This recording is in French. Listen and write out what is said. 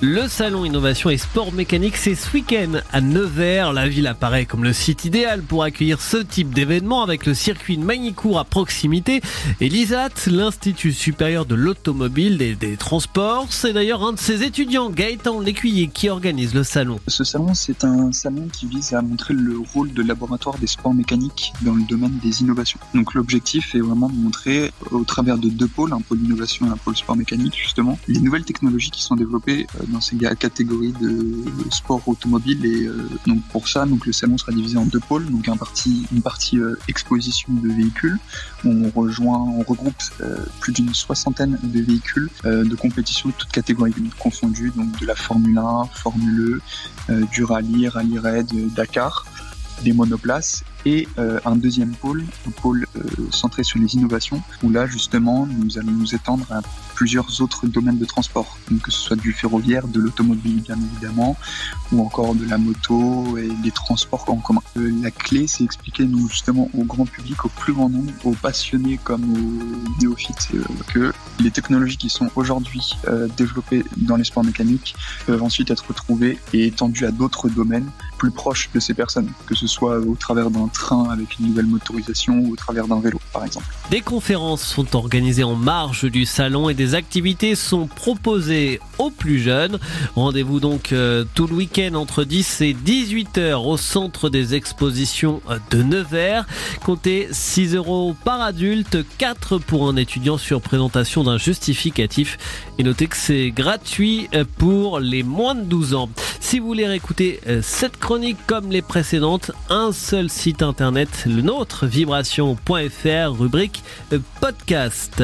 Le salon innovation et sport mécanique, c'est ce week-end à Nevers. La ville apparaît comme le site idéal pour accueillir ce type d'événement avec le circuit de Magnicourt à proximité. Et l'ISAT, l'Institut supérieur de l'automobile et des transports, c'est d'ailleurs un de ses étudiants, Gaëtan Lécuyer, qui organise le salon. Ce salon, c'est un salon qui vise à montrer le rôle de laboratoire des sports mécaniques dans le domaine des innovations. Donc l'objectif est vraiment de montrer au travers de deux pôles, un pôle innovation et un pôle sport mécanique justement, les nouvelles technologies qui sont développées euh, dans ces catégories de sport automobile. Et euh, donc pour ça, donc le salon sera divisé en deux pôles. Donc un une partie euh, exposition de véhicules. On rejoint, on regroupe plus d'une soixantaine de véhicules de compétition de toutes catégories confondues, donc de la Formule 1, Formule E, du rallye, rallye raid, Dakar des monoplaces et euh, un deuxième pôle, un pôle euh, centré sur les innovations, où là justement nous allons nous étendre à plusieurs autres domaines de transport, donc que ce soit du ferroviaire, de l'automobile bien évidemment, ou encore de la moto et des transports en commun. Euh, la clé, c'est expliquer nous justement au grand public, au plus grand nombre, aux passionnés comme aux néophytes, que les technologies qui sont aujourd'hui développées dans les sports mécaniques peuvent ensuite être retrouvées et étendues à d'autres domaines plus proches de ces personnes, que ce soit au travers d'un train avec une nouvelle motorisation ou au travers d'un vélo par exemple. Des conférences sont organisées en marge du salon et des activités sont proposées aux plus jeunes. Rendez-vous donc euh, tout le week-end entre 10 et 18 heures au centre des expositions de Nevers. Comptez 6 euros par adulte, 4 pour un étudiant sur présentation d'un justificatif. Et notez que c'est gratuit pour les moins de 12 ans. Si vous voulez réécouter euh, cette chronique comme les précédentes, un seul site internet, le nôtre, vibration.fr, rubrique euh, podcast.